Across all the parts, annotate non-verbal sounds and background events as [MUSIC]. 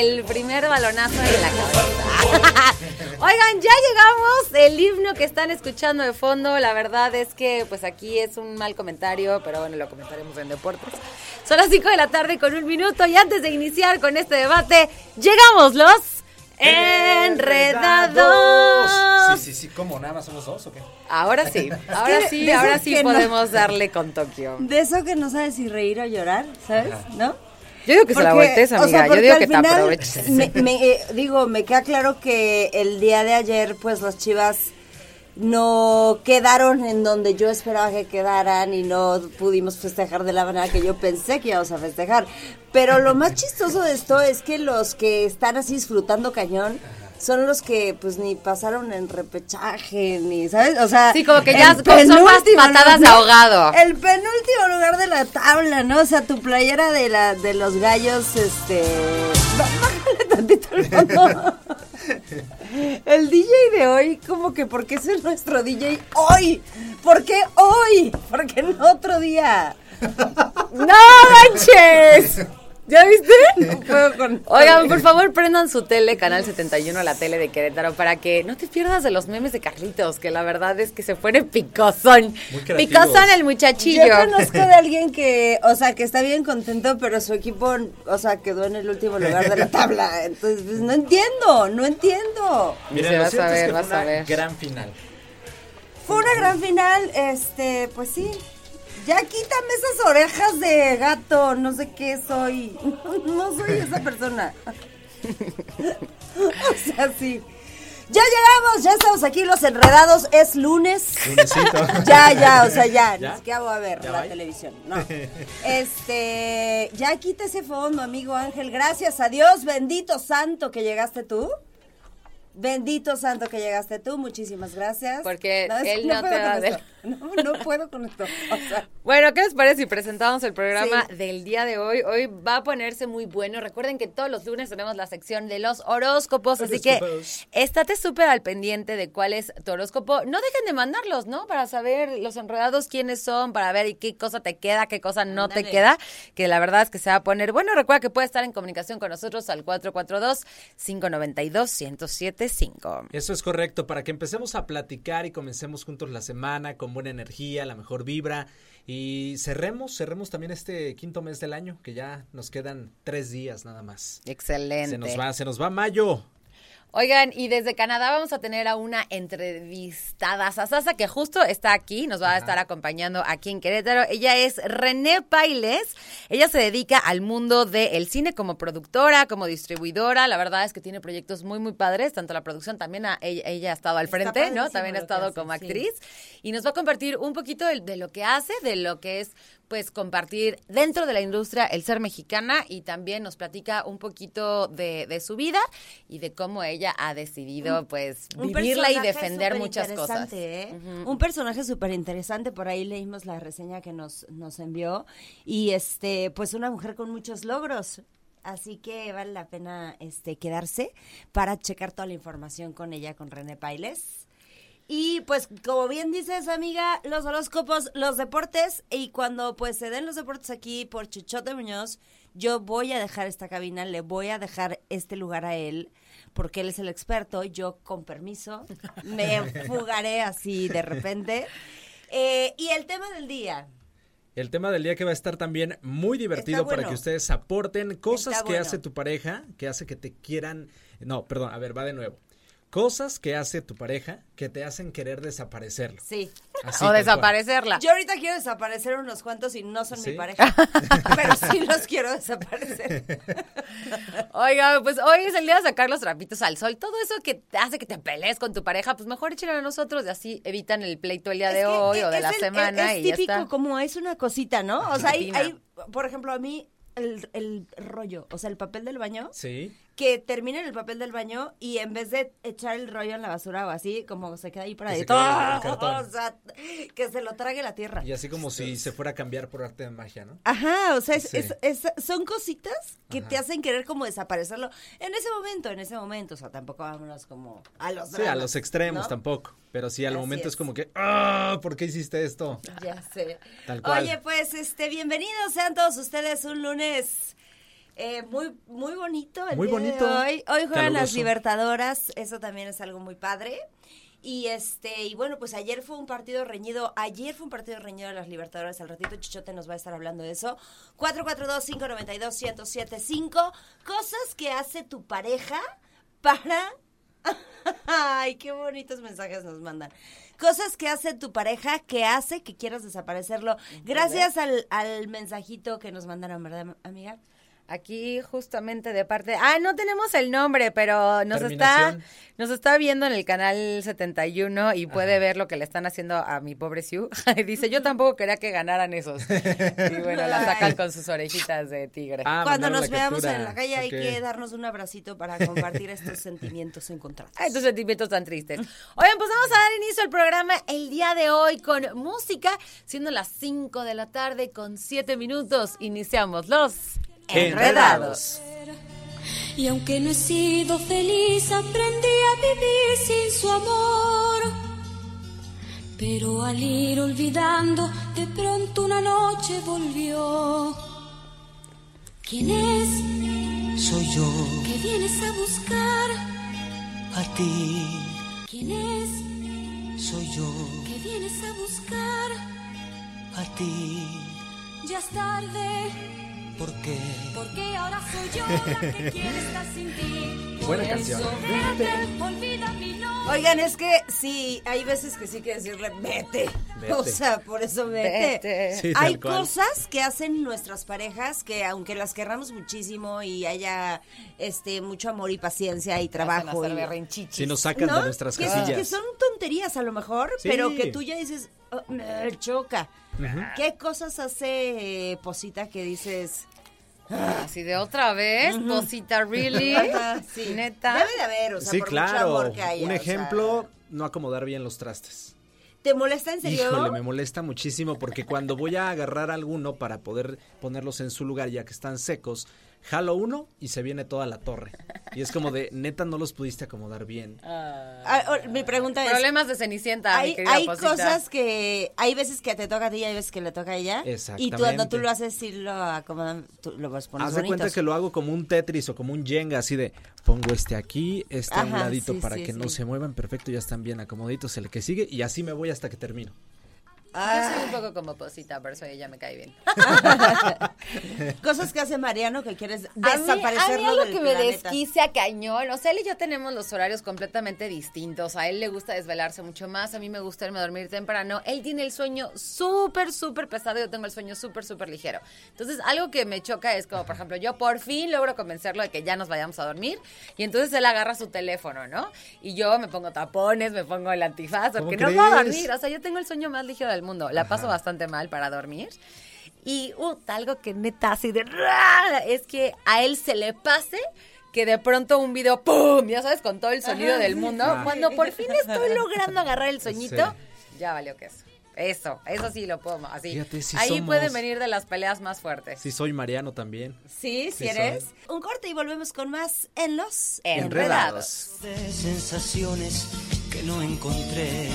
El primer balonazo en la cabeza. [LAUGHS] Oigan, ya llegamos. El himno que están escuchando de fondo, la verdad es que pues aquí es un mal comentario, pero bueno, lo comentaremos en deportes. Son las 5 de la tarde con un minuto y antes de iniciar con este debate, llegamos los enredados. Sí, sí, sí, ¿cómo? ¿Nada más somos dos o qué? Ahora sí, [LAUGHS] ahora que sí, ahora sí no- podemos darle con Tokio. De eso que no sabes si reír o llorar, ¿sabes? ¿No? Yo digo que se la Porque, voltees, o sea, amiga. Yo porque digo que te aproveches. Me, me, eh, digo, me queda claro que el día de ayer, pues las chivas no quedaron en donde yo esperaba que quedaran y no pudimos festejar de la manera que yo pensé que íbamos a festejar. Pero lo más chistoso de esto es que los que están así disfrutando cañón son los que pues ni pasaron en repechaje ni, ¿sabes? O sea, Sí, como que ya son más patadas de ahogado. El penúltimo lugar de la tabla, ¿no? O sea, tu playera de la de los gallos, este... [LAUGHS] Bájale tantito el fondo. El DJ de hoy, como que, ¿por qué es nuestro DJ hoy? ¿Por qué hoy? ¿Por qué no otro día? [LAUGHS] ¡No manches! ¿Ya viste? No puedo con- Oigan, por favor, prendan su tele, Canal 71, la tele de Querétaro, para que no te pierdas de los memes de Carlitos, que la verdad es que se pone picosón. Picosón el muchachillo. Yo conozco de alguien que, o sea, que está bien contento, pero su equipo, o sea, quedó en el último lugar de la [LAUGHS] tabla. Entonces, pues, no entiendo, no entiendo. Mira, vas a es ver, que vas fue a una ver. gran final. Fue una gran final, este, pues sí. Ya quítame esas orejas de gato, no sé qué soy. [LAUGHS] No soy esa persona. [LAUGHS] O sea, sí. Ya llegamos, ya estamos aquí los enredados, es lunes. Lunesito. [LAUGHS] Ya, ya, o sea, ya, siquiera voy a ver ¿Ya la va? televisión. No. Este, ya quita ese fondo, amigo Ángel. Gracias a Dios, bendito santo que llegaste tú. Bendito santo que llegaste tú, muchísimas gracias. Porque es que él no te puedo da con de- esto. No, no puedo con esto. O sea, Bueno, ¿qué les parece si presentamos el programa Sí. del día de hoy? Hoy va a ponerse muy bueno. Recuerden que todos los lunes tenemos la sección de los horóscopos, así que estate súper al pendiente de cuál es tu horóscopo. No dejen de mandarlos, ¿no? Para saber los enredados quiénes son, para ver qué cosa te queda, qué cosa no te queda, que la verdad es que se va a poner bueno. Recuerda que puedes estar en comunicación con nosotros al 442-592-1075. Eso es correcto, para que empecemos a platicar y comencemos juntos la semana con buena energía, la mejor vibra y cerremos, cerremos también este quinto mes del año, que ya nos quedan tres días nada más. Excelente. Se nos va, se nos va mayo. Oigan, y desde Canadá vamos a tener a una entrevistada Sasasa que justo está aquí, nos va a estar acompañando aquí en Querétaro. Ella es René Pailes. Ella se dedica al mundo del cine como productora, como distribuidora. La verdad es que tiene proyectos muy, muy padres, tanto la producción también a- ella, ella ha estado al frente, ¿no? También ha estado hace, como sí. actriz y nos va a compartir un poquito de, de lo que hace, de lo que es pues compartir dentro de la industria el ser mexicana y también nos platica un poquito de, de su vida y de cómo ella ha decidido pues un vivirla y defender muchas cosas. ¿eh? Un personaje súper interesante, por ahí leímos la reseña que nos, nos envió. Y este, pues una mujer con muchos logros. Así que vale la pena este quedarse para checar toda la información con ella, con René Pailes. Y pues, como bien dices, amiga, los horóscopos, los deportes, y cuando pues se den los deportes aquí por Chuchote Muñoz, yo voy a dejar esta cabina, le voy a dejar este lugar a él, porque él es el experto, yo con permiso me [LAUGHS] fugaré así de repente. [LAUGHS] Eh, y el tema del día. El tema del día que va a estar también muy divertido para que ustedes aporten cosas Está que bueno. hace tu pareja, que hace que te quieran. No, perdón, a ver, va de nuevo. Cosas que hace tu pareja que te hacen querer desaparecerlo. Sí. Así, o desaparecerla. Yo ahorita quiero desaparecer unos cuantos y no son ¿Sí? mi pareja. [LAUGHS] pero sí los quiero desaparecer. [LAUGHS] Oiga, pues hoy es el día de sacar los trapitos al sol. Todo eso que te hace que te pelees con tu pareja, pues mejor échenlo a nosotros y así evitan el pleito el día de que hoy o de es la el- semana es y ya típico está. como es una cosita, ¿no? O sea, hay, hay, por ejemplo, a mí el, el rollo, o sea, el papel del baño, Sí. Que termina en el papel del baño y en vez de echar el rollo en la basura o así, como se queda ahí o sea, que se lo trague la tierra. Y así como si se fuera a cambiar por arte de magia, ¿no? Ajá, o sea, es, Sí. es- es- son cositas que Ajá. te hacen querer como desaparecerlo en ese momento, en ese momento, o sea, tampoco vámonos como a los Sí, a los extremos ¿no? tampoco. Pero sí, al Así momento es. es. como que, ¡ah! ¿Por qué hiciste esto? Ya sé. Tal cual. Oye, pues, este, bienvenidos sean todos ustedes un lunes eh, muy, muy bonito. El Muy día de bonito, hoy, hoy juegan las. Libertadoras, eso también es algo muy padre. Y este, y bueno, pues ayer fue un partido reñido, ayer fue un partido reñido de las Libertadores, al ratito Chichote nos va a estar hablando de eso. 442-592-1075, cosas que hace tu pareja para [LAUGHS] Ay, qué bonitos mensajes nos mandan. Cosas que hace tu pareja que hace que quieras desaparecerlo. Gracias al, al mensajito que nos mandaron, ¿verdad, amiga? Aquí justamente de parte, ah, no tenemos el nombre, pero nos está nos está viendo en el canal 71 y puede Ajá. ver lo que le están haciendo a mi pobre Sue. [LAUGHS] Y Dice, "Yo tampoco quería que ganaran esos." Y bueno, la sacan con sus orejitas de tigre. Ah, Cuando nos veamos captura. en la calle hay que darnos un abracito para [LAUGHS] compartir estos sentimientos encontrados. Ay, estos sentimientos tan tristes. Oigan, pues vamos a dar inicio al programa el día de hoy con música, siendo las 5 de la tarde con 7 minutos. Iniciamos los Enredados. Y aunque no he sido feliz, aprendí a vivir sin su amor. Pero al ir olvidando, de pronto una noche volvió. ¿Quién es Soy yo, que vienes a buscar? a ti, ¿Quién es soy yo, que vienes a buscar? a ti, Ya es tarde, ¿por qué? porque ahora soy yo la que [LAUGHS] quiere estar sin ti. Por Buena canción. vete, olvida mi nombre. Oigan, es que sí, hay veces que sí que decirle vete. Vete. O sea, por eso vete. Vete. Sí, hay cual. cosas que hacen nuestras parejas que aunque las querramos muchísimo y haya este mucho amor y paciencia y trabajo y-. Si nos sacan ¿no? de nuestras que, casillas. que son tonterías a lo mejor, Sí. pero que tú ya dices, "Oh, me choca. ¿Qué cosas hace eh, Posita que dices? Así de otra vez, Posita, really, [LAUGHS] "Neta, sí"? neta. Debe de haber, o sea, sí, por mucho claro. amor que haya, Un o sea, ejemplo, no acomodar bien los trastes. ¿Te molesta en serio? Híjole, me molesta muchísimo porque cuando voy a agarrar alguno para poder ponerlos en su lugar ya que están secos, jalo uno y se viene toda la torre. Y es como de, neta, no los pudiste acomodar bien. Ah, oh, mi pregunta es, Problemas de Cenicienta, hay, querida hay Posita. cosas que hay veces que te toca a ti y hay veces que le toca a ella. Y tú, cuando Exactamente. tú lo haces, sí lo acomodan, tú lo vas pones Haz de cuenta que lo hago como un Tetris o como un Jenga, así de pongo este aquí, este a un ladito sí, para sí, que no se muevan, perfecto, ya están bien acomoditos, el que sigue y así me voy hasta que termino. Yo Ah. soy un poco como Posita, por eso ella me cae bien. [LAUGHS] Cosas que hace Mariano que quieres A mí, a mí desaparecerlo algo del que me planeta. desquicia cañón. O sea, él y yo tenemos los horarios completamente distintos. A él le gusta desvelarse mucho más. A mí me gusta irme a dormir temprano. Él tiene el sueño súper, súper pesado. Yo tengo el sueño súper, súper ligero. Entonces, algo que me choca es como, por ejemplo, yo por fin logro convencerlo de que ya nos vayamos a dormir. Y entonces él agarra su teléfono, ¿no? Y yo me pongo tapones, me pongo el antifaz, ¿Cómo porque no puedo dormir. O sea, yo tengo el sueño más ligero del mundo. La paso Ajá. bastante mal para dormir. Y uh, algo que neta así de es que a él se le pase que de pronto un video ¡pum! Ya sabes, con todo el sonido del mundo. Cuando por fin estoy logrando agarrar el sueñito, Sí. ya valió que eso. Eso, eso sí lo puedo, así. Fíjate, sí Ahí somos- pueden venir de las peleas más fuertes. Sí, soy Mariano también. Sí, si Sí eres. soy. Un corte y volvemos con más en los Enredados. De sensaciones que no encontré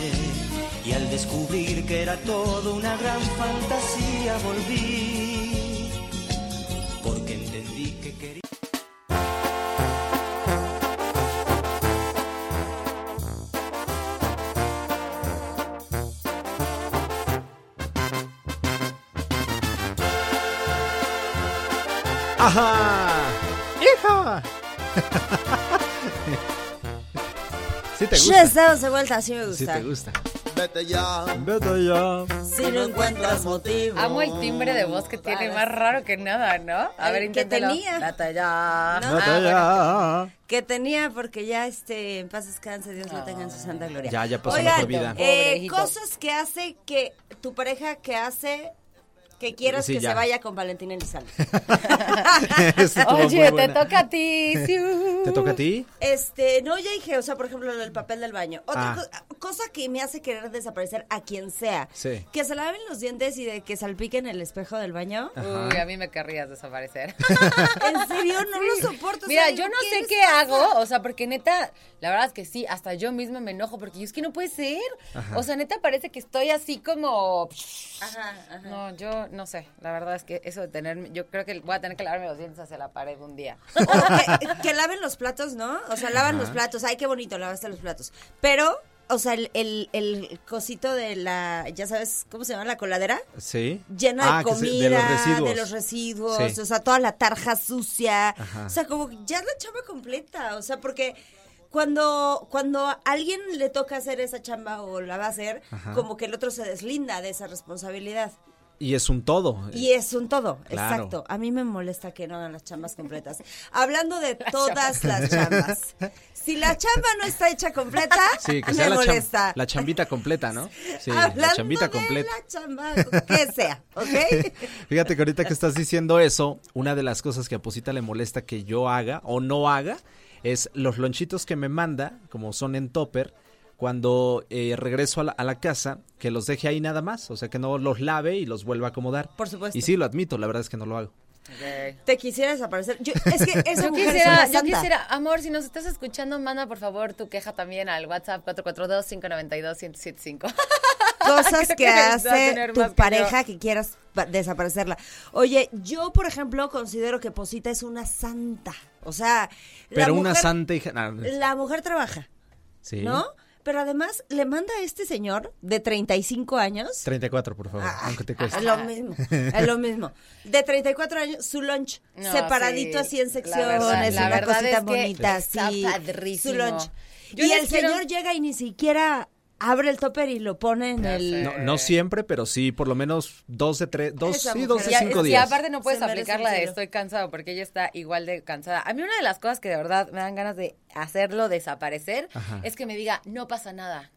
y al descubrir que era todo una gran fantasía volví porque entendí que quería ¡Ajá! ¡Hija! [LAUGHS] Sí te Ya gusta. estamos de vuelta, así me Sí gusta. te gusta. Vete ya. Vete ya. Si no encuentras motivo. Amo el timbre de voz que tiene, más raro que nada, ¿no? A El ver, que inténtalo. tenía. Vete ya. No. Vete Ah, bueno. ya. Que tenía, porque ya este, en paz descanse, Dios lo tenga en su santa gloria. Ya, ya pasó Oigan, mejor vida. eh, cosas que hace que tu pareja que hace que quieras Sí, que ya. se vaya con Valentina Elizalde. [LAUGHS] Oye, te toca a ti. ¿Te toca a ti? Este, no, ya dije, o sea, por ejemplo, el papel del baño. Otra Ah. co- cosa que me hace querer desaparecer a quien sea. Sí. Que se laven los dientes y de que salpiquen el espejo del baño. Uy, a mí me querrías desaparecer. [LAUGHS] En serio, no lo soporto. o Mira, sea, yo no ¿qué sé qué hago, o sea, porque neta, la verdad es que sí, hasta yo misma me enojo, porque yo es que no puede ser. O sea, neta parece que estoy así como... Ajá, ajá. No, yo no sé, la verdad es que eso de tener, yo creo que voy a tener que lavarme los dientes hacia la pared un día. O que, que laven los platos, ¿no? O sea, lavan los platos. Ay, qué bonito, lavaste los platos. Pero, o sea, el, el, el cosito de la, ya sabes, ¿cómo se llama? La coladera. Sí. Llena Ah, de se- comida, de los residuos. los residuos, Sí. o sea, toda la tarja sucia. Ajá. O sea, como que ya es la chamba completa, o sea, porque cuando cuando a alguien le toca hacer esa chamba o la va a hacer, Ajá. como que el otro se deslinda de esa responsabilidad. Y es un todo. Y es un todo, Claro. exacto. A mí me molesta que no hagan las chambas completas. Hablando de [LAUGHS] todas las chambas. Si la chamba no está hecha completa, [LAUGHS] Sí, que me sea la, cham- molesta. la chambita completa, ¿no? Sí, la chambita de completa. la chamba, que sea, ¿ok? [LAUGHS] Fíjate que ahorita que estás diciendo eso, una de las cosas que a Posita le molesta que yo haga o no haga es los lonchitos que me manda, como son en topper, cuando eh, regreso a la, a la casa, que los deje ahí nada más, o sea, que no los lave y los vuelva a acomodar. Por supuesto. Y sí, lo admito, la verdad es que no lo hago. Te quisiera desaparecer. Yo, es que [LAUGHS] esa Yo mujer quisiera, es una yo quisiera, amor, si nos estás escuchando, manda por favor tu queja también al WhatsApp 442-592-1075. [LAUGHS] Cosas que hace tu que pareja que quieras pa- desaparecerla. Oye, yo, por ejemplo, considero que Posita es una santa. O sea, la Pero una mujer- santa hija... nah, La mujer trabaja, sí. ¿no? Pero además le manda a este señor de 35 años 34, por favor, aunque te cueste. Es lo mismo, es lo mismo. De 34 años, su lunch No, separadito sí, así en la secciones, verdad- la una verdad cosita es que bonita, así. padrísimo. Su lunch. Yo y el quiero- señor llega y ni siquiera abre el topper y lo pone en Ya el... No, no siempre, pero sí, por lo menos dos de tres, dos, Esa sí, dos de Y, cinco y días. aparte no puedes aplicar la de estoy cansado porque ella está igual de cansada. A mí una de las cosas que de verdad me dan ganas de hacerlo desaparecer Ajá. es que me diga no pasa nada.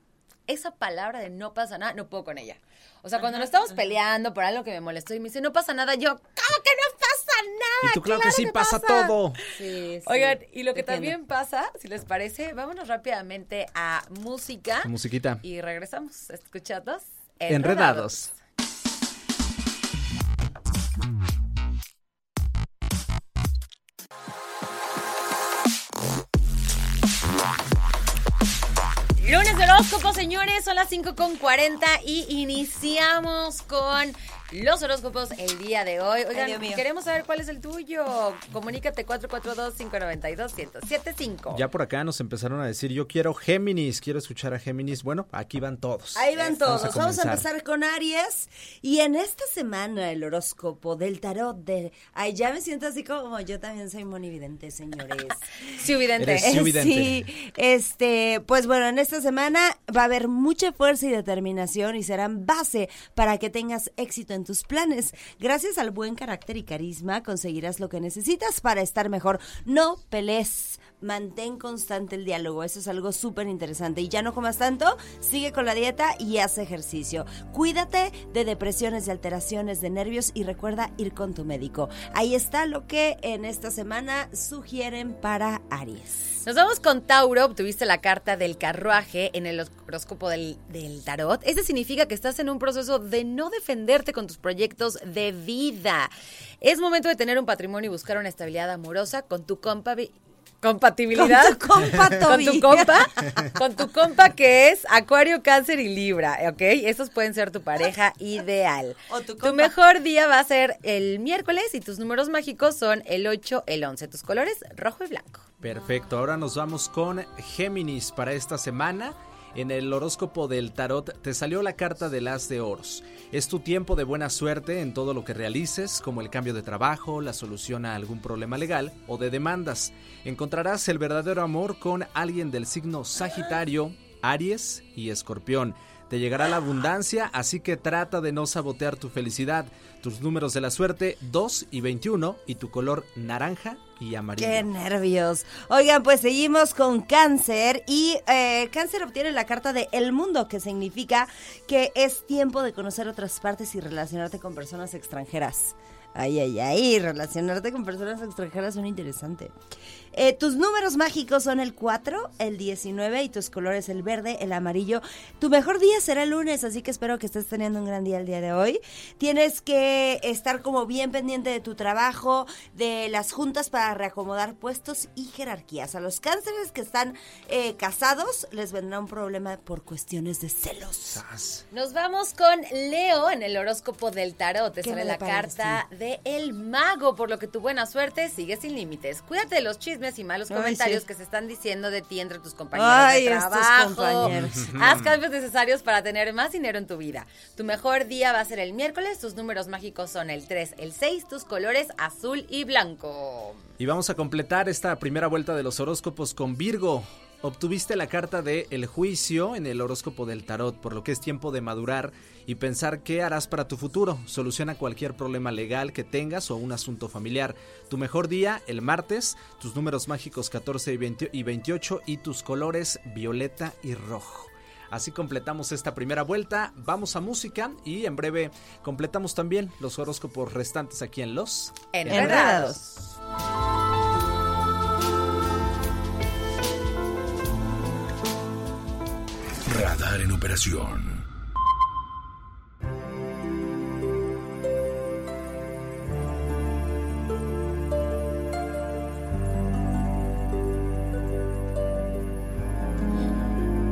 Esa palabra de no pasa nada, no puedo con ella. O sea, cuando nos estamos peleando por algo que me molestó y me dice no pasa nada, yo, ¿cómo que no pasa nada? Y tú, claro, que sí, pasa, pasa todo. Sí, sí, Oigan, y lo que entiendo. también pasa, si les parece, vámonos rápidamente a música. Musiquita. Y regresamos escuchados. Enredados. Lunes de horóscopo, señores, son las 5 con 40 y iniciamos con los horóscopos el día de hoy. Oigan, Dios mío. queremos saber cuál es el tuyo. Comunícate 442-592-1075. Ya por acá nos empezaron a decir, yo quiero Géminis, quiero escuchar a Géminis. Bueno, aquí van todos. Ahí van todos. Vamos a, empezar con Aries. Y en esta semana el horóscopo del tarot de... Ay, ya me siento así como yo también soy monividente, señores. [LAUGHS] Sí, evidente. Eres- Sí, evidente. Sí, este, pues bueno, en esta semana va a haber mucha fuerza y determinación y serán base para que tengas éxito en tus planes. Gracias al buen carácter y carisma conseguirás lo que necesitas para estar mejor. No pelees. Mantén constante el diálogo, eso es algo súper interesante. Y ya no comas tanto, sigue con la dieta y haz ejercicio. Cuídate de depresiones y alteraciones de nervios y recuerda ir con tu médico. Ahí está lo que en esta semana sugieren para Aries. Nos vamos con Tauro. Obtuviste la carta del carruaje en el horóscopo del, del tarot. Este significa que estás en un proceso de no defenderte con tus proyectos de vida. Es momento de tener un patrimonio y buscar una estabilidad amorosa con tu compa. Compatibilidad. Con tu compa, Con tu compa. Con tu compa que es Acuario, Cáncer y Libra, ¿ok? Estos pueden ser tu pareja ideal. O tu tu mejor día va a ser el miércoles y tus números mágicos son el 8, el 11. Tus colores rojo y blanco. Perfecto, ahora nos vamos con Géminis para esta semana. En el horóscopo del tarot te salió la carta del as de oros. Es tu tiempo de buena suerte en todo lo que realices, como el cambio de trabajo, la solución a algún problema legal o de demandas. Encontrarás el verdadero amor con alguien del signo Sagitario, Aries y Escorpión. Te llegará la abundancia, así que trata de no sabotear tu felicidad. Tus números de la suerte 2 y 21 y tu color naranja y amarillo. Qué nervios. Oigan, pues seguimos con cáncer y eh, cáncer obtiene la carta de El Mundo, que significa que es tiempo de conocer otras partes y relacionarte con personas extranjeras. Ay, ay, ay, relacionarte con personas extranjeras suena interesante. Eh, tus números mágicos son el 4, el 19 y tus colores el verde, el amarillo. Tu mejor día será el lunes, así que espero que estés teniendo un gran día el día de hoy. Tienes que estar como bien pendiente de tu trabajo, de las juntas para reacomodar puestos y jerarquías. A los cánceres que están eh, casados les vendrá un problema por cuestiones de celos. Nos vamos con Leo en el horóscopo del tarot. Te ¿Qué sale la carta de El Mago, por lo que tu buena suerte sigue sin límites. Cuídate de los chismes y malos Ay, comentarios sí. que se están diciendo de ti entre tus compañeros Ay, de estos trabajo. compañeros. [LAUGHS] Haz cambios necesarios para tener más dinero en tu vida. Tu mejor día va a ser el miércoles. Tus números mágicos son el 3, el 6, tus colores azul y blanco. Y vamos a completar esta primera vuelta de los horóscopos con Virgo. Obtuviste la carta de El juicio en el horóscopo del tarot, por lo que es tiempo de madurar y pensar qué harás para tu futuro. Soluciona cualquier problema legal que tengas o un asunto familiar. Tu mejor día, el martes, tus números mágicos 14 y 20 y 28 y tus colores violeta y rojo. Así completamos esta primera vuelta, vamos a música y en breve completamos también los horóscopos restantes aquí en Los Enredados. Radar en operación.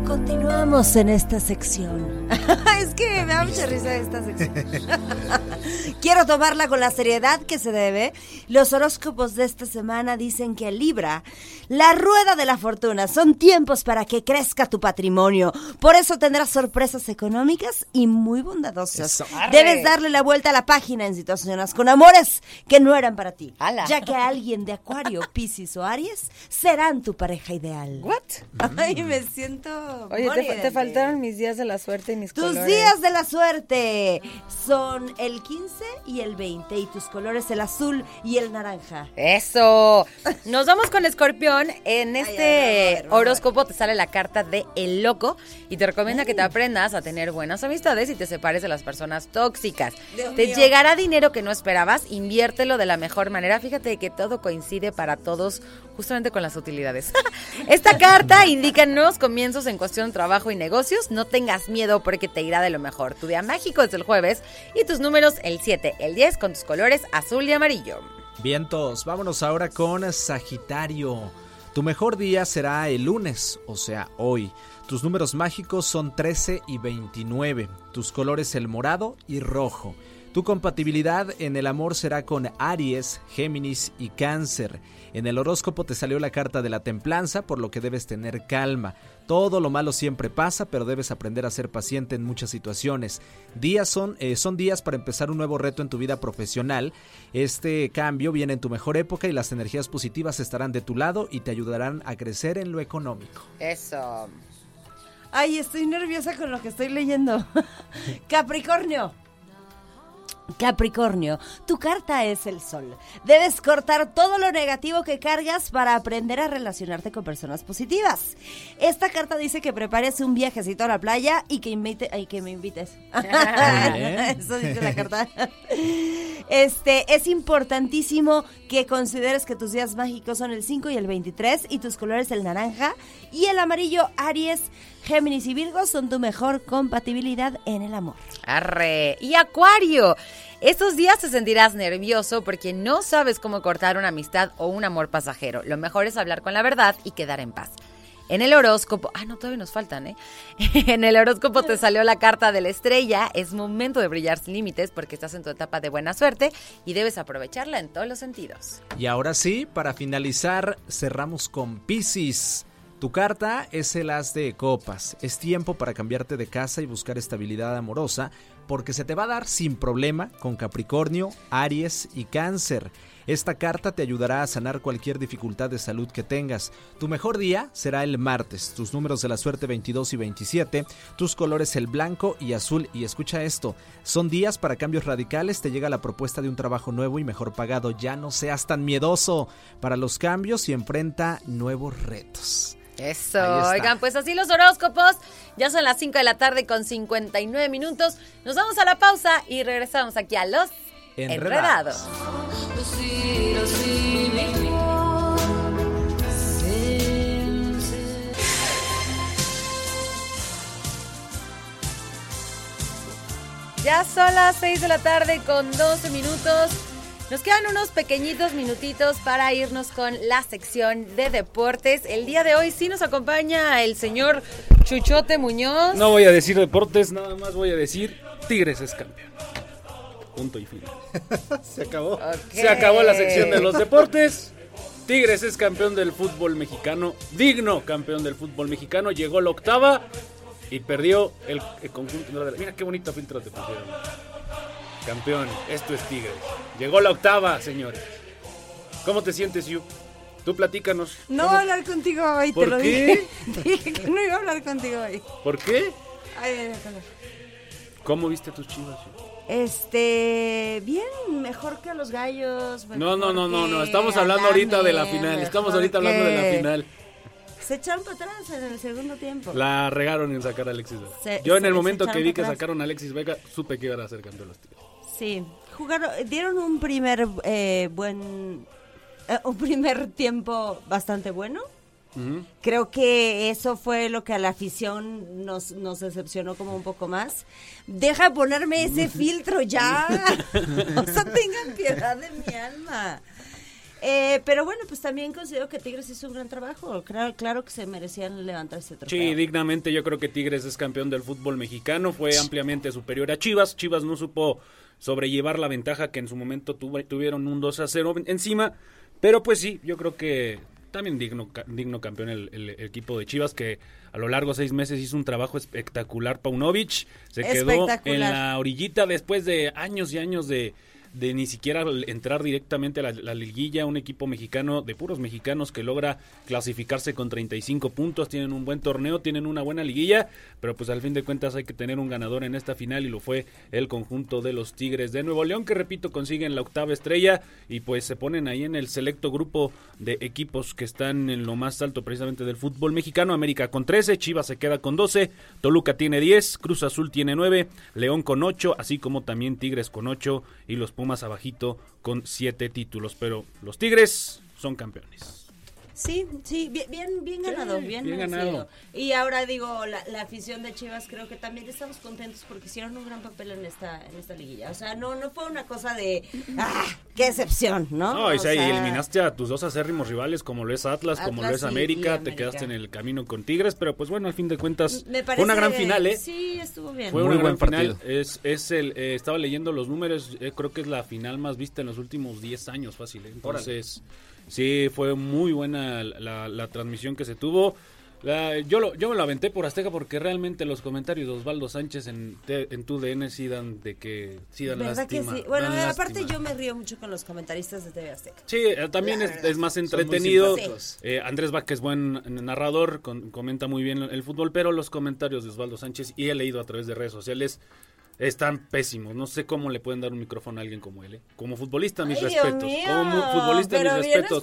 Continuamos en esta sección. [LAUGHS] es que me da mucha risa esta sección. [LAUGHS] [LAUGHS] Quiero tomarla con la seriedad que se debe. Los horóscopos de esta semana dicen que Libra, la rueda de la fortuna, son tiempos para que crezca tu patrimonio. Por eso tendrás sorpresas económicas y muy bondadosas. Eso. Debes darle la vuelta a la página en situaciones con amores que no eran para ti. Ala. Ya que alguien de Acuario, Piscis o Aries serán tu pareja ideal. ¿What? Ay, me siento. Oye, te, te de- faltaron mis días de la suerte y mis Tus colores. días de la suerte son el 15 y el 20 y tus colores el azul y el naranja. Eso. Nos vamos con Escorpión. En este horóscopo te sale la carta de El Loco y te recomienda que te aprendas a tener buenas amistades y te separes de las personas tóxicas. Dios te mío. llegará dinero que no esperabas, inviértelo de la mejor manera. Fíjate que todo coincide para todos justamente con las utilidades. [LAUGHS] Esta carta indica nuevos comienzos en cuestión de trabajo y negocios. No tengas miedo porque te irá de lo mejor. Tu día mágico es el jueves y tus números el 7, el 10 con tus colores azul y amarillo. Vientos, vámonos ahora con Sagitario. Tu mejor día será el lunes, o sea, hoy. Tus números mágicos son 13 y 29. Tus colores el morado y rojo. Tu compatibilidad en el amor será con Aries, Géminis y Cáncer. En el horóscopo te salió la carta de la templanza, por lo que debes tener calma. Todo lo malo siempre pasa, pero debes aprender a ser paciente en muchas situaciones. Días son, eh, son días para empezar un nuevo reto en tu vida profesional. Este cambio viene en tu mejor época y las energías positivas estarán de tu lado y te ayudarán a crecer en lo económico. Eso. Ay, estoy nerviosa con lo que estoy leyendo. [LAUGHS] Capricornio. Capricornio, tu carta es el sol. Debes cortar todo lo negativo que cargas para aprender a relacionarte con personas positivas. Esta carta dice que prepares un viajecito a la playa y que invite, ay, que me invites. [LAUGHS] Eso dice la carta. [LAUGHS] Este, es importantísimo que consideres que tus días mágicos son el 5 y el 23 y tus colores el naranja y el amarillo Aries, Géminis y Virgo son tu mejor compatibilidad en el amor. Arre. Y Acuario. Estos días te sentirás nervioso porque no sabes cómo cortar una amistad o un amor pasajero. Lo mejor es hablar con la verdad y quedar en paz. En el horóscopo, ah, no, todavía nos faltan, ¿eh? [LAUGHS] En el horóscopo te salió la carta de la estrella. Es momento de brillar sin límites porque estás en tu etapa de buena suerte y debes aprovecharla en todos los sentidos. Y ahora sí, para finalizar, cerramos con Pisces. Tu carta es el as de copas. Es tiempo para cambiarte de casa y buscar estabilidad amorosa porque se te va a dar sin problema con Capricornio, Aries y Cáncer. Esta carta te ayudará a sanar cualquier dificultad de salud que tengas. Tu mejor día será el martes. Tus números de la suerte 22 y 27. Tus colores el blanco y azul. Y escucha esto. Son días para cambios radicales. Te llega la propuesta de un trabajo nuevo y mejor pagado. Ya no seas tan miedoso para los cambios y enfrenta nuevos retos. Eso, oigan, pues así los horóscopos. Ya son las 5 de la tarde con 59 minutos. Nos vamos a la pausa y regresamos aquí a los Enredados. enredados. Ya son las 6 de la tarde con 12 minutos. Nos quedan unos pequeñitos minutitos para irnos con la sección de deportes. El día de hoy sí nos acompaña el señor Chuchote Muñoz. No voy a decir deportes, nada más voy a decir Tigres es campeón. Punto y final. [LAUGHS] Se acabó. Se acabó la sección de los deportes. Tigres es campeón del fútbol mexicano, digno campeón del fútbol mexicano, llegó la octava y perdió el, el conjunto. Mira qué bonito filtro te pusieron. Campeón, esto es Tigres. Llegó la octava, señores. ¿Cómo te sientes, Yu? Tú platícanos. No voy a hablar contigo hoy, ¿Por te lo qué? dije. [LAUGHS] Dije que no iba a hablar contigo hoy. ¿Por qué? Ay, ¿Cómo viste a tus chivas? Este, bien, mejor que los gallos. No, no, no, no, no. Estamos hablando ahorita de la final. Estamos ahorita hablando de la final. Se echaron para atrás en el segundo tiempo. La regaron en sacar a Alexis Vega. Se- Yo en se- el momento que vi que sacaron a Alexis Vega, supe que iban a ser campeón los Tigres. Sí, jugaron, dieron un primer eh, buen, eh, un primer tiempo bastante bueno. Creo que eso fue lo que a la afición nos, nos decepcionó como un poco más. Deja de ponerme ese [LAUGHS] filtro ya. [LAUGHS] o sea, tengan piedad de mi alma. Eh, pero bueno, pues también considero que Tigres hizo un gran trabajo. Claro, claro que se merecían levantar ese trofeo. Sí, dignamente yo creo que Tigres es campeón del fútbol mexicano, fue ampliamente superior a Chivas. Chivas no supo sobrellevar la ventaja que en su momento tuvo- tuvieron un 2 a 0 encima, pero pues sí, yo creo que también digno, digno campeón el, el equipo de Chivas que a lo largo de seis meses hizo un trabajo espectacular. Paunovic se quedó en la orillita después de años y años de, de ni siquiera entrar directamente a la, la liguilla, un equipo mexicano de puros mexicanos que logra clasificarse con 35 puntos, tienen un buen torneo, tienen una buena liguilla, pero pues al fin de cuentas hay que tener un ganador en esta final y lo fue el conjunto de los Tigres de Nuevo León que repito consiguen la octava estrella y pues se ponen ahí en el selecto grupo de equipos que están en lo más alto precisamente del fútbol mexicano, América con 13, Chivas se queda con 12, Toluca tiene 10, Cruz Azul tiene 9, León con 8, así como también Tigres con 8 y los Pumas abajito con 7 títulos, pero los Tigres son campeones. Sí, sí, bien, bien, bien ganado, bien, bien ganado. Y ahora digo, la, la afición de Chivas creo que también estamos contentos porque hicieron un gran papel en esta, en esta liguilla. O sea, no, no fue una cosa de, ah, qué excepción, ¿no? No, y, O sea, y sea, eliminaste a tus dos acérrimos rivales, como lo es Atlas, como lo es América, y te América. quedaste en el camino con Tigres, pero pues bueno, al fin de cuentas Me fue una gran parece- final, ¿eh? Sí, estuvo bien. Fue Muy una buen gran final. partido. Es, es el, eh, estaba leyendo los números, eh, creo que es la final más vista en los últimos 10 años, fácil. ¿eh? Entonces, sí, fue muy buena la, la transmisión que se tuvo. La- yo, lo, yo me lo aventé por Azteca porque realmente los comentarios de Osvaldo Sánchez en, te- en tu DN sí dan de que sí dan ¿Verdad lástima. que sí? Bueno, dan aparte lástima. yo me río mucho con los comentaristas de TV Azteca. Sí, eh, también es, más entretenido. Eh, Andrés Vázquez, buen narrador, con- comenta muy bien el fútbol, pero los comentarios de Osvaldo Sánchez, y he leído a través de redes sociales, están pésimos. No sé cómo le pueden dar un micrófono a alguien como él. ¿eh? Como futbolista, mis Ay, respetos. mío, como futbolista, pero mis respetos.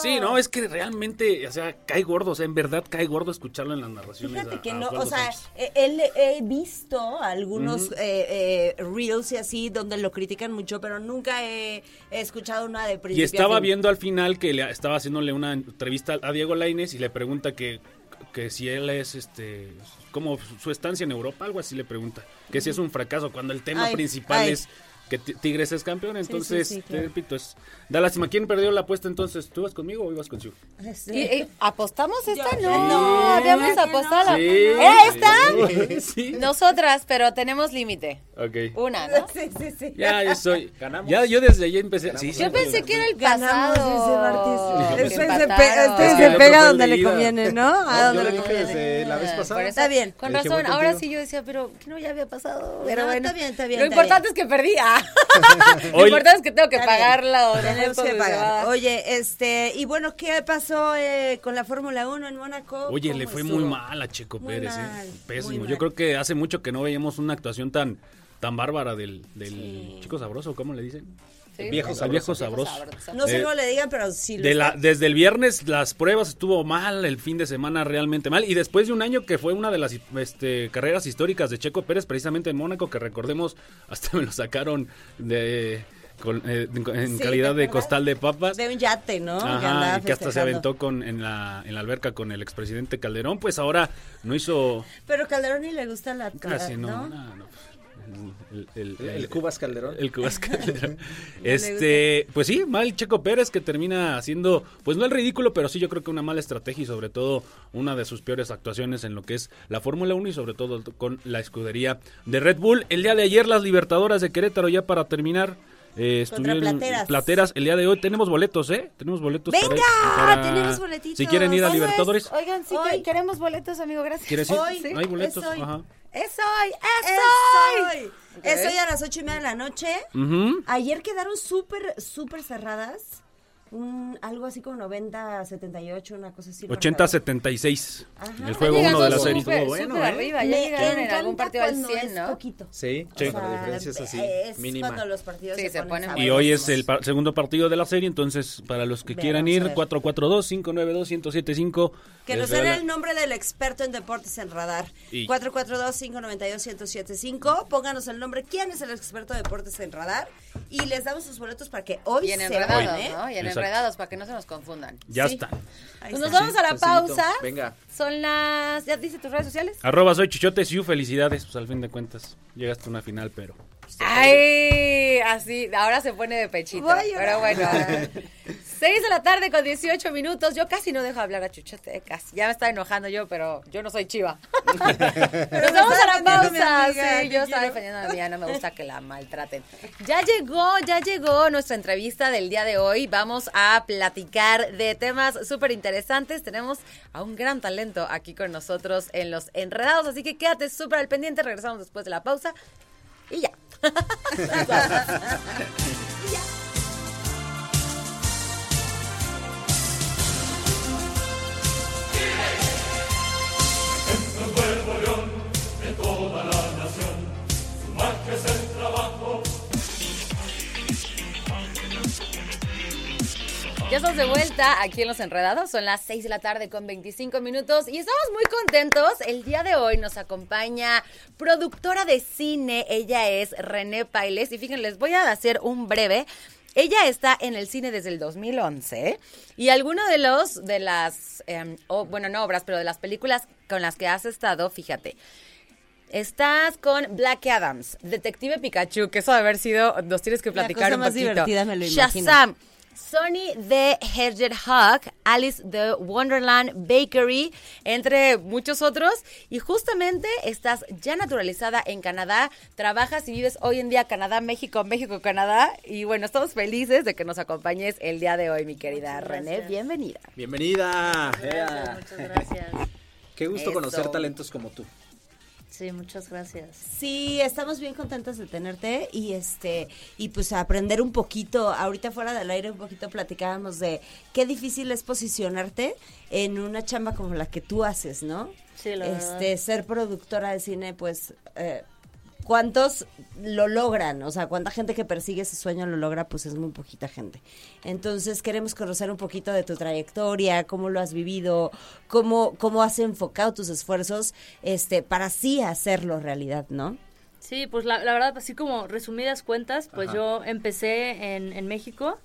Sí, no, es que realmente, o sea, cae gordo, o sea, en verdad cae gordo escucharlo en las narraciones. Fíjate a- que a no, o sea, eh, él, he visto algunos eh, eh, reels y así donde lo critican mucho, pero nunca he, he escuchado una de Y principio a estaba viendo al final que le estaba haciéndole una entrevista a Diego Lainez y le pregunta que, que si él es este como su estancia en Europa, algo así le pregunta. Que si es un fracaso cuando el tema Ay, principal ay. es que Ti- Tigres es campeón, entonces sí, te claro. repito, es da lástima. ¿Quién perdió la apuesta entonces? ¿Tú ibas conmigo o ibas ¿Y- y ¿Apostamos esta? Yo- No, Sí. habíamos ¿Verdad que apostado. Sí. ¿Era esta? Nosotras, pero tenemos límite. Ok. Una, [LAUGHS] ¿no? Sí, sí, sí. Ya, yo soy. Ganamos. Ya, yo desde ahí empecé. Sí, sí, Yo pensé que era el Ganamos, pasado. dice Martis. que Este se, este pega donde le conviene, ¿no? A yo donde le conviene. desde la vez pasada. eso- Está bien. Con razón, ahora contigo. sí yo decía, pero que no ya había pasado. No, Pero bueno, está bien, está bien, Lo está importante bien. es que perdí. ah. [LAUGHS] Lo importante es que tengo que pagarla o Tenemos no que pagar. Oye, este, y bueno, ¿qué pasó eh, con la Fórmula 1 en Mónaco? Oye, ¿Cómo le fue muy mal a Checo Pérez, ¿eh? Pésimo. Yo creo que hace mucho que no veíamos una actuación tan tan bárbara del, del chico sabroso, ¿cómo le dicen? Sí, Viejo Al viejo sabroso. sabroso. No sé Eh, cómo le digan, pero sí lo De la, desde el viernes las pruebas estuvo mal, el fin de semana realmente mal y después de un año que fue una de las este, carreras históricas de Checo Pérez precisamente en Mónaco que recordemos [LAUGHS] hasta me lo sacaron de con- eh, en, Sí, calidad ¿te de costal de papas. De un yate, ¿no? Que Ajá, que hasta se aventó con, en, la, en la alberca con el expresidente Calderón, pues ahora no hizo Pero Calderón ni le gusta la... casi, no, ¿no? no, no. El, el- El, el- el Cubas Calderón. el Cubas [LAUGHS] Calderón. Este, pues sí, mal Checo Pérez que termina haciendo, pues no el ridículo, pero sí yo creo que una mala estrategia y sobre todo una de sus peores actuaciones en lo que es la Fórmula 1 y sobre todo con la escudería de Red Bull. El día de ayer las Libertadoras de Querétaro ya para terminar. Eh, estuvieron Plateras. Plateras. el día de hoy tenemos boletos, ¿eh? Tenemos boletos. ¡Venga! para- Tenemos boletitos. Si quieren ir a. Libertadores, Oigan, sí, Hoy. que queremos boletos, amigo, gracias. ¿quieres ir? Hoy, Hay boletos, es hoy. ajá. Es hoy, es, Es hoy. hoy. Es hoy a las ocho y media de la noche. Ujú. Ayer quedaron súper, súper cerradas. Un, algo así como 90, 78, una cosa así. 80-76. Ajá. El juego Llegando 1 de la serie. Estuvo súper bueno, ¿eh? arriba, ya Me llegaron en algún partido al cuando 100, es ¿no? poquito. Sí, Sí. con la diferencia es así, es mínima. cuando los partidos Sí, se, se ponen Y hoy es el pa- segundo partido de la serie, entonces para los que quieran ir, ver. 442-592-1075. Que nos den el nombre del experto en deportes en radar. Y- 442-592-1075. Pónganos el nombre. ¿Quién es el experto de deportes en radar? Y les damos sus boletos para que hoy Y en se vayan, ¿eh? ¿no? Enredados, para que no se nos confundan. Ya Sí. está. Pues nos vamos a la pausa. Venga. Son las... ¿Ya dice tus redes sociales? Arroba soy Chichotes y felicidades, pues al fin de cuentas llegaste a una final, pero... Ay, así, ahora se pone de pechito. Pero bueno, [LAUGHS] 6 de la tarde con 18 minutos. Yo casi no dejo hablar a Chuchote, casi. Ya me está enojando yo, pero yo no soy chiva. [LAUGHS] Nos vamos a la mi pausa. amiga, sí, yo estaba defendiendo a la mía, no me gusta que la maltraten. Ya llegó, ya llegó nuestra entrevista del día de hoy. Vamos a platicar de temas súper interesantes. Tenemos a un gran talento aquí con nosotros en Los Enredados, así que quédate súper al pendiente. Regresamos después de la pausa. Y ya. [LAUGHS] That's awesome. [LAUGHS] yeah. Ya estamos de vuelta aquí en Los Enredados. Son las 6 de la tarde con 25 minutos y estamos muy contentos. El día de hoy nos acompaña productora de cine. Ella es René Pailes. Y fíjense, les voy a hacer un breve. Ella está en el cine desde el 2011 y alguno de los de las em, bueno no obras pero de las películas con las que has estado fíjate Estás con Black Adams, Detective Pikachu, que eso de haber sido, nos tienes que La platicar cosa un más poquito. divertida, me lo imagino. Shazam, Sonny the Hedgehog, Alice the Wonderland Bakery, entre muchos otros. Y justamente estás ya naturalizada en Canadá, trabajas y vives hoy en día Canadá, México, México, Canadá. Y bueno, estamos felices de que nos acompañes el día de hoy, mi querida René. Bienvenida. Bienvenida. Muchas gracias. Qué gusto Eso. conocer talentos como tú. Sí, muchas gracias. Sí, estamos bien contentas de tenerte y este y pues aprender un poquito. Ahorita fuera del aire un poquito platicábamos de qué difícil es posicionarte en una chamba como la que tú haces, ¿no? Sí, la este verdad. ser productora de cine, pues eh, ¿Cuántos lo logran? O sea, ¿cuánta gente que persigue ese sueño lo logra? Pues es muy poquita gente. Entonces queremos conocer un poquito de tu trayectoria, cómo lo has vivido, cómo, cómo has enfocado tus esfuerzos este, para sí hacerlo realidad, ¿no? Sí, pues la, la verdad, así como resumidas cuentas, pues Ajá. yo empecé en, en México,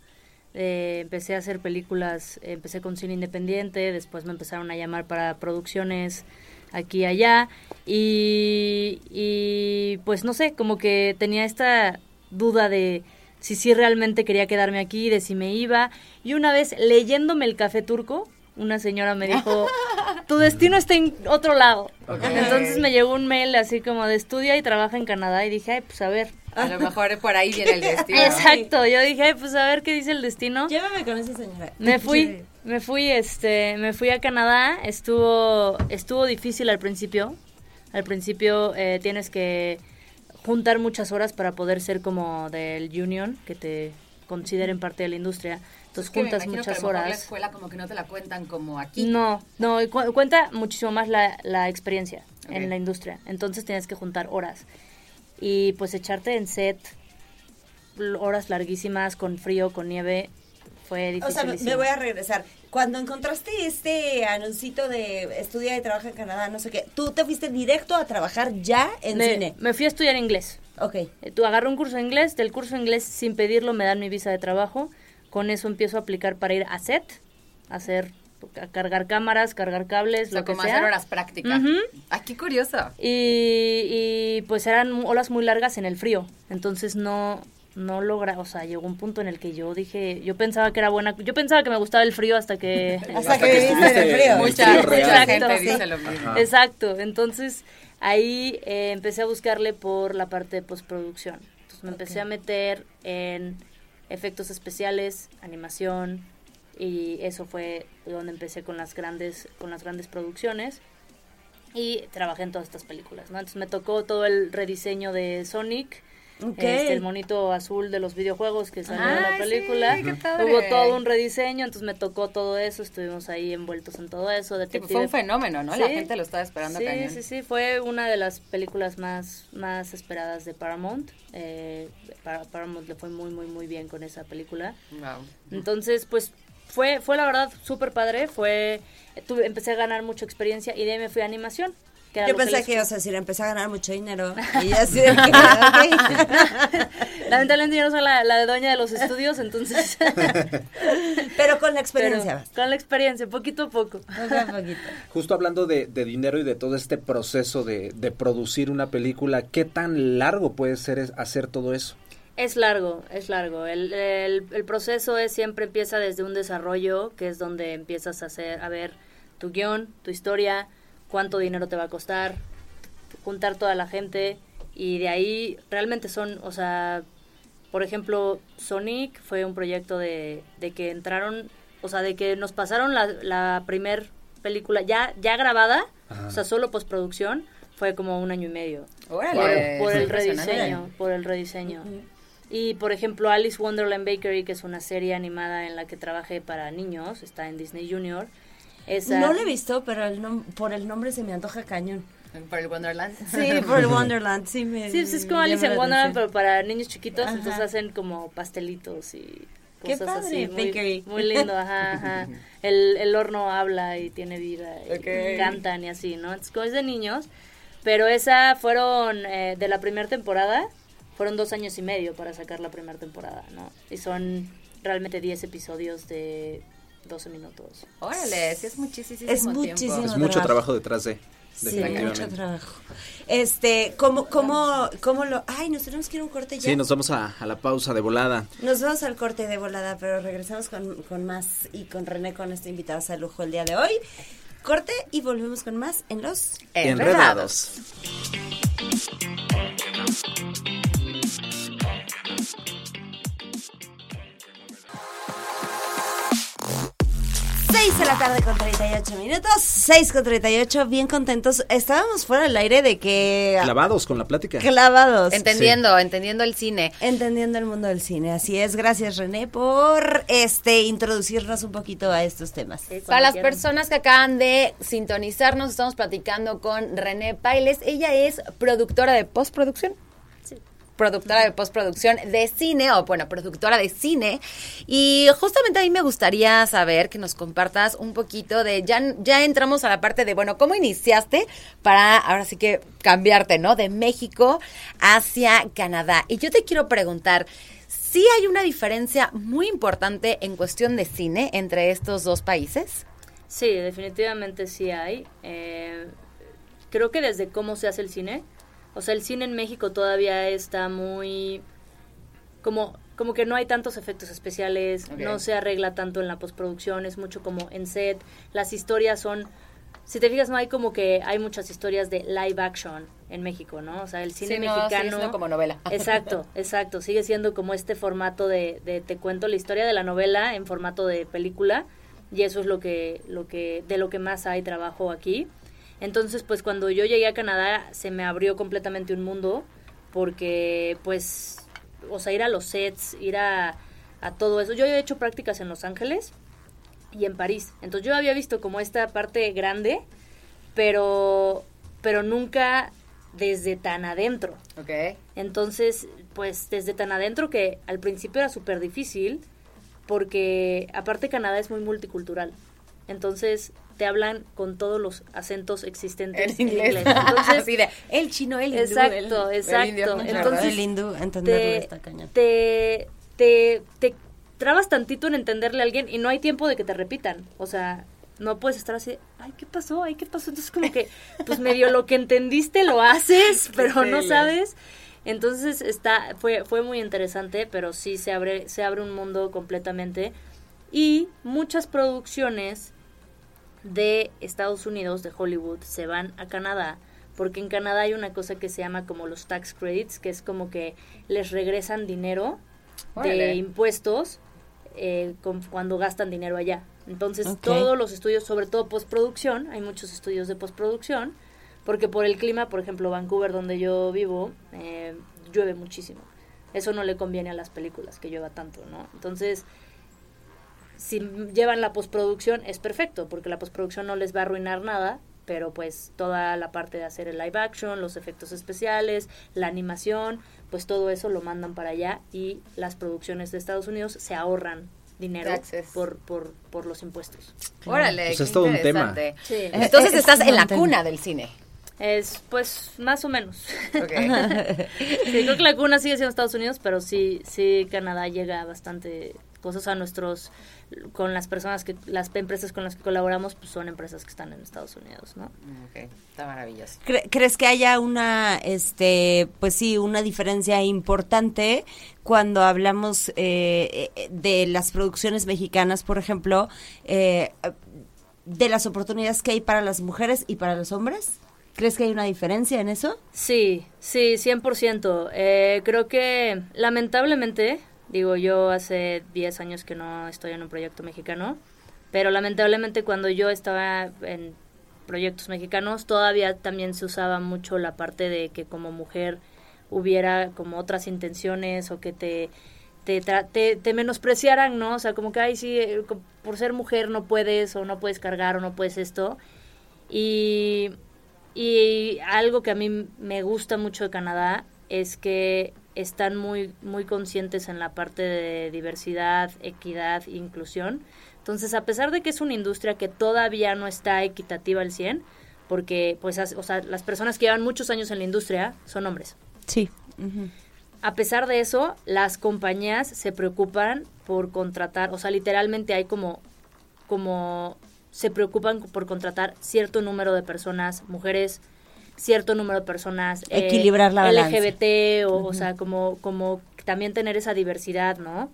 eh, empecé a hacer películas, empecé con cine independiente, después me empezaron a llamar para producciones aquí y allá, y, y pues no sé, como que tenía esta duda de si sí realmente quería quedarme aquí, de si me iba, y una vez leyéndome el café turco, una señora me dijo, [LAUGHS] tu destino está en otro lado. Entonces me llegó un mail así como de estudia y trabaja en Canadá y dije, ay, pues a ver. A lo mejor por ahí viene el [LAUGHS] destino. Exacto, yo dije, ay, pues a ver qué dice el destino. Llévame con esa señora. Me fui, me fui, este, me fui a Canadá. Estuvo, estuvo difícil al principio. Al principio eh, tienes que juntar muchas horas para poder ser como del union, que te consideren parte de la industria. Entonces Es que me juntas que muchas a lo mejor La horas. escuela como que no te la cuentan como aquí. No, no, y cu- cuenta muchísimo más la, la experiencia en la industria. Entonces tienes que juntar horas. Y pues echarte en set horas larguísimas, con frío, con nieve, fue O sea, difícil. me voy a regresar. Cuando encontraste este anuncito de estudia y trabaja en Canadá, no sé qué, ¿tú te fuiste directo a trabajar ya en me, cine? me fui a estudiar inglés. Ok. Eh, Tú agarré un curso de inglés, del curso de inglés sin pedirlo me dan mi visa de trabajo, con eso empiezo a aplicar para ir a set, a hacer, a cargar cámaras, cargar cables, O sea, lo que como sea. hacer horas prácticas. Ujú. Ah, qué curioso. Y, y, pues eran olas muy largas en el frío, entonces no no logra, o sea, llegó un punto en el que yo dije, yo pensaba que era buena, yo pensaba que me gustaba el frío hasta que [LAUGHS] Hasta que viviste en el frío. Mucha, frío real. gente Exacto, dice lo mismo. Ajá. Exacto, entonces ahí eh, empecé a buscarle por la parte de postproducción. Entonces me empecé a meter en efectos especiales, animación y eso fue donde empecé con las grandes con las grandes producciones y trabajé en todas estas películas, ¿no? Entonces me tocó todo el rediseño de Sonic, Ok. este, el monito azul de los videojuegos que salió en la película. sí, qué padre. Hubo todo un rediseño, entonces me tocó todo eso, estuvimos ahí envueltos en todo eso. Sí, pues Detective fue un fenómeno, ¿no? La gente lo estaba esperando sí, cañón. Sí, sí, fue una de las películas más, más esperadas de Paramount. Eh, para Paramount le fue muy, muy, muy bien con esa película. Wow. Entonces, pues fue, fue la verdad súper padre. Fue, tuve, empecé a ganar mucha experiencia y de ahí me fui a animación. Yo que pensé les- que ibas a decir, empecé a ganar mucho dinero. Y ya así de que, ok. [LAUGHS] Lamentablemente yo no soy la, la de dueña de los estudios, entonces... [LAUGHS] Pero con la pero experiencia. con la experiencia, poquito a poco. Poco a poquito. Justo hablando de, de dinero y de todo este proceso de, de producir una película, ¿qué tan largo puede ser hacer todo eso? Es largo, es largo. El, el, el proceso es siempre empieza desde un desarrollo, que es donde empiezas a hacer, a ver tu guion, tu historia, cuánto dinero te va a costar, juntar toda la gente y de ahí realmente son, o sea, por ejemplo, Sonic fue un proyecto de, de que entraron, o sea, de que nos pasaron la, la primer película ya, ya grabada, o sea, solo postproducción, fue como un año y medio Órale. por, el rediseño, por el rediseño. Y por ejemplo, Alice Wonderland Bakery, que es una serie animada en la que trabajé para niños, está en Disney Junior. Esa, No lo he visto, pero el nom- por el nombre se me antoja cañón. Por el Wonderland. Sí, por el [LAUGHS] Wonderland, sí me Sí, pues es como Alice en la Wonderland, pero para niños chiquitos, Ajá. entonces hacen como pastelitos y Qué cosas padre, así. Muy, bakery. muy lindo, ajá, ajá. El, el horno habla y tiene vida y Ok. cantan y así, ¿no? Es como es de niños, pero esa fueron eh, de la primera temporada, fueron dos años y medio para sacar la primera temporada, ¿no? Y son realmente 10 episodios de 12 minutos. Órale, sí es muchísimo Es tiempo. muchísimo. Es mucho trabajo detrás de, Sí, mucho trabajo. Este, ¿cómo, cómo, cómo lo...? Ay, nos tenemos que ir a un corte ya. Sí, nos vamos a, a la pausa de volada. Nos vamos al corte de volada, pero regresamos con, con más y con René con este invitado a lujo el día de hoy. Corte y volvemos con más en los... Enredados. Seis de la tarde con 38 minutos, 6 con 38, bien contentos. Estábamos fuera del aire de que... Clavados con la plática. Clavados. Entendiendo, entendiendo el cine. Entendiendo el mundo del cine, así es. Gracias René por este introducirnos un poquito a estos temas. Sí, Para las quieran. personas que acaban de sintonizarnos, estamos platicando con René Pailes. Ella es productora de postproducción. Productora de postproducción de cine, o bueno, productora de cine. Y justamente a mí me gustaría saber que nos compartas un poquito de. Ya, ya entramos a la parte de, bueno, ¿cómo iniciaste para ahora sí que cambiarte, ¿no? De México hacia Canadá. Y yo te quiero preguntar. ¿Sí hay una diferencia muy importante en cuestión de cine entre estos dos países? Sí, definitivamente sí hay. Eh, creo que desde cómo se hace el cine. O sea, el cine en México todavía está muy... Como como que no hay tantos efectos especiales, no se arregla tanto en la postproducción, es mucho como en set, las historias son, si te fijas, no hay como que hay muchas historias de live action en México, ¿no? O sea, el cine Sí, no, sigue mexicano... siendo como novela. [LAUGHS] [LAUGHS] Exacto, exacto, sigue siendo como este formato de, de te cuento la historia de la novela en formato de película y eso es lo que, lo que, de lo que más hay trabajo aquí. Entonces, pues cuando yo llegué a Canadá se me abrió completamente un mundo porque pues, o sea, ir a los sets, ir a, a todo eso. Yo he hecho prácticas en Los Ángeles y en París. Entonces yo había visto como esta parte grande, pero, pero nunca desde tan adentro. Ok. Entonces, pues desde tan adentro que al principio era súper difícil, porque aparte Canadá es muy multicultural. Entonces te hablan con todos los acentos existentes En inglés. [LAUGHS] Entonces, Así de, el chino, el hindú, Exacto, el- el exacto. indio. Entonces, el hindú, entenderlo te, está cañón. te, te, te trabas tantito en entenderle a alguien y no hay tiempo de que te repitan. O sea, no puedes estar así, ay, ¿qué pasó? Ay, ¿qué pasó? Entonces como que, pues medio lo que entendiste lo haces, [LAUGHS] pero no sabes. Entonces está, fue, fue muy interesante, pero sí se abre, se abre un mundo completamente. Y muchas producciones de Estados Unidos, de Hollywood, se van a Canadá, porque en Canadá hay una cosa que se llama como los tax credits, que es como que les regresan dinero de impuestos eh, con- cuando gastan dinero allá. Entonces todos los estudios, sobre todo postproducción, hay muchos estudios de postproducción, porque por el clima, por ejemplo, Vancouver, donde yo vivo, eh, llueve muchísimo. Eso no le conviene a las películas que llueva tanto, ¿no? Entonces, si llevan la postproducción es perfecto, porque la postproducción no les va a arruinar nada, pero pues toda la parte de hacer el live action, los efectos especiales, la animación, pues todo eso lo mandan para allá y las producciones de Estados Unidos se ahorran dinero por, por, por los impuestos. Órale, Pues es todo un tema. Sí. Entonces Es estás en la tema. cuna del cine. Es pues más o menos. [LAUGHS] Sí, creo que la cuna sigue siendo Estados Unidos, pero sí, sí Canadá llega bastante cosas a nuestros con las personas que las empresas con las que colaboramos pues son empresas que están en Estados Unidos, ¿no? Ok, está maravilloso. Cre- ¿Crees que haya una, este, pues sí, una diferencia importante cuando hablamos eh, eh, de las producciones mexicanas, por ejemplo, eh, de las oportunidades que hay para las mujeres y para los hombres? ¿Crees que hay una diferencia en eso? Sí, sí, 100%. Eh, creo que lamentablemente, digo yo hace 10 años que no estoy en un proyecto mexicano, pero lamentablemente cuando yo estaba en proyectos mexicanos todavía también se usaba mucho la parte de que como mujer hubiera como otras intenciones o que te te, te, menospreciaran, ¿no? O sea, como que, ay, sí, eh, por ser mujer no puedes o no puedes cargar o no puedes esto. Y, y algo que a mí me gusta mucho de Canadá es que están muy, muy conscientes en la parte de diversidad, equidad e inclusión. Entonces, a pesar de que es una industria que todavía no está equitativa al 100, porque pues, o sea, las personas que llevan muchos años en la industria son hombres. Sí. A pesar de eso, las compañías se preocupan por contratar, o sea, literalmente hay como, como se preocupan por contratar cierto número de personas, mujeres, cierto número de personas, eh, Equilibrar la. LGBT, o, o sea, como, como también tener esa diversidad, ¿no?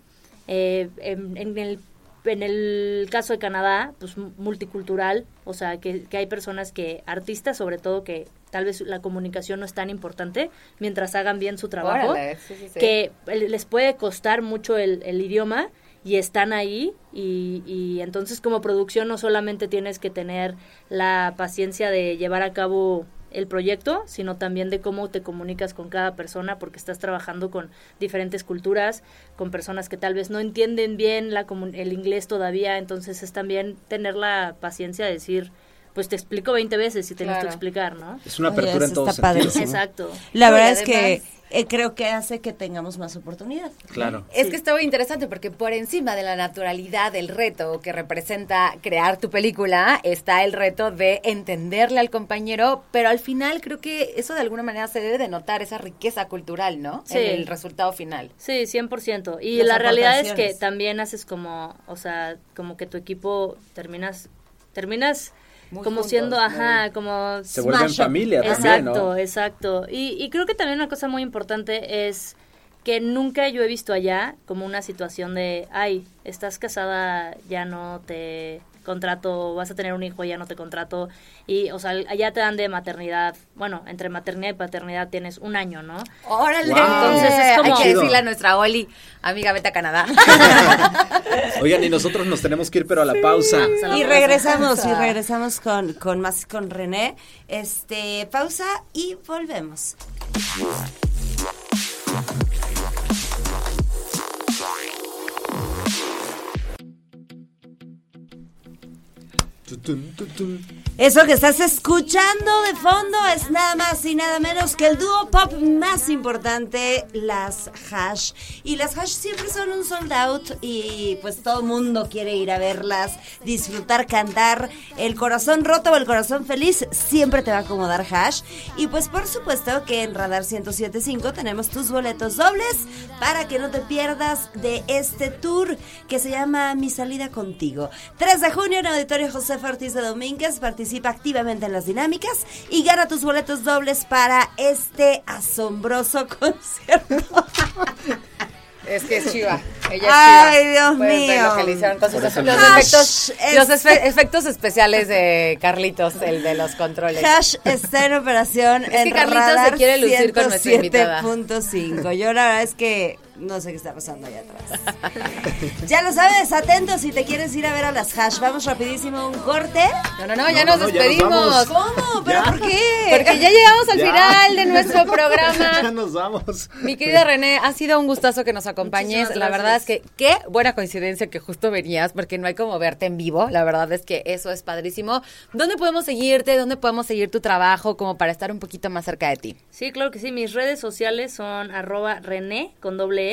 Eh, en, en el, en el caso de Canadá, pues multicultural, o sea, que, que hay personas que, artistas sobre todo, que tal vez la comunicación no es tan importante mientras hagan bien su trabajo, Órale, sí, sí, sí. que les puede costar mucho el, el idioma y están ahí y, y entonces como producción no solamente tienes que tener la paciencia de llevar a cabo el proyecto, sino también de cómo te comunicas con cada persona, porque estás trabajando con diferentes culturas, con personas que tal vez no entienden bien la el inglés todavía, entonces es también tener la paciencia de decir, pues te explico 20 veces y te necesito Claro. explicar, ¿no? Es una Oye, apertura en sentidos. padrísimo. ¿no? Exacto. La verdad es que eh, creo que hace que tengamos más oportunidad. Claro. Es que está muy interesante porque por encima de la naturalidad del reto que representa crear tu película está el reto de entenderle al compañero, pero al final creo que eso de alguna manera se debe de notar esa riqueza cultural, ¿no? Sí. En el resultado final. Sí, 100%. Y Las la realidad es que también haces como, o sea, como que tu equipo terminas, terminas Muy como juntos, siendo, muy- ajá, como... Se vuelven familia también, Exacto, ¿no? exacto. Y, y creo que también una cosa muy importante es que nunca yo he visto allá como una situación de, ay, estás casada, ya no te contrato, vas a tener un hijo, ya no te contrato. Y, o sea, allá te dan de maternidad, bueno, entre maternidad y paternidad tienes un año, ¿no? Órale. Wow. Entonces es como... Hay que decirle a nuestra Oli, amiga, vete a Canadá. [LAUGHS] Oigan, y nosotros nos tenemos que ir, pero a la pausa. Y regresamos, y regresamos con, con más con René. Este, pausa y volvemos. Eso que estás escuchando de fondo es nada más y nada menos que el dúo pop más importante, las Hash. Y las Hash siempre son un sold out y pues todo el mundo quiere ir a verlas, disfrutar, cantar. El corazón roto o el corazón feliz siempre te va a acomodar Hash. Y pues por supuesto que en Radar 1075 tenemos tus boletos dobles para que no te pierdas de este tour que se llama Mi salida contigo. 3 de junio en Auditorio José Ortiz de Domínguez. Participa activamente en las dinámicas y gana tus boletos dobles para este asombroso [LAUGHS] concierto. Es que es chiva. Ella es Ay, chiva. Dios Puedes ver mío. lo que le hicieron con sus Por eso los efectos, los este- efe- efectos especiales de Carlitos, el de los controles. Hash está en operación Es que en Carlitos se Radar quiere lucir con nuestra invitada. 107.5. Yo la verdad es que no sé qué está pasando allá atrás. [LAUGHS] ya lo sabes, atentos si te quieres ir a ver a las Hash. Vamos rapidísimo un corte. No, no, no, ya No, nos no, no, ya nos despedimos. ¿Cómo? ¿Pero Ya. por qué? Porque ya llegamos al Ya. final de nuestro [LAUGHS] ya programa. [LAUGHS] nos vamos. Mi querida René, ha sido un gustazo que nos acompañes. La verdad es que qué buena coincidencia que justo venías, porque no hay como verte en vivo. La verdad es que eso es padrísimo. ¿Dónde podemos seguirte? ¿Dónde podemos seguir tu trabajo? Como para estar un poquito más cerca de ti. Sí, claro que sí. Mis redes sociales son arroba René con doble E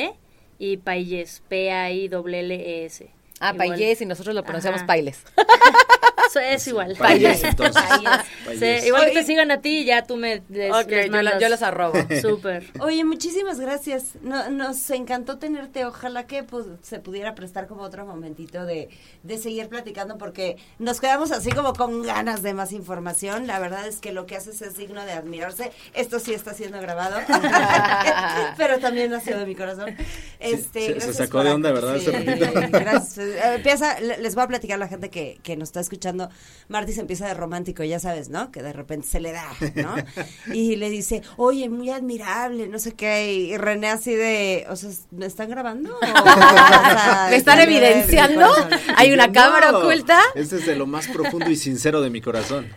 y Payes, P-A-I-L-L-E-S. Ah, Igual. Payés y nosotros lo pronunciamos Ajá. Pailes. Eso [LAUGHS] es igual. Payés, entonces. Sí, igual que Oye. te sigan a ti, ya tú me les, Ok, les yo, la- yo los arrobo. [LAUGHS] [LAUGHS] Súper. Oye, muchísimas gracias. No- nos encantó tenerte. Ojalá que pues, se pudiera prestar como otro momentito de, de seguir platicando porque nos quedamos así como con ganas de más información. La verdad es que lo que haces es digno de admirarse. Esto sí está siendo grabado, pero también nació de mi corazón. Este, se- se gracias sacó de onda, ¿verdad? Ratito. gracias. Eh, Empieza, le- les voy a platicar a la gente que, que nos está escuchando. Marty se empieza de romántico, ya sabes, ¿no? Que de repente se le da, ¿no? [LAUGHS] Y le dice, oye, muy admirable, no sé qué. Y René así de, o sea, ¿me están grabando? [LAUGHS] ¿Me están evidenciando? ¿Hay una No, cámara oculta? Ese es de lo más profundo y sincero de mi corazón.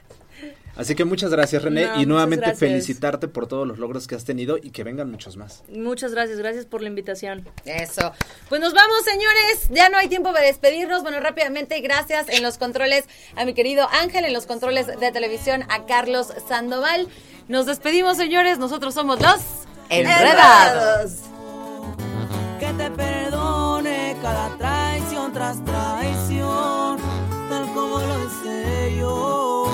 Así que muchas gracias, René, No, y nuevamente gracias. felicitarte por todos los logros que has tenido y que vengan muchos más. Muchas gracias, gracias por la invitación. Eso. Pues nos vamos, señores. Ya no hay tiempo para despedirnos. Bueno, rápidamente, gracias en los controles a mi querido Ángel, en los controles de televisión a Carlos Sandoval. Nos despedimos, señores. Nosotros somos los Enredados. que te perdone cada traición tras traición, tal como lo hice yo.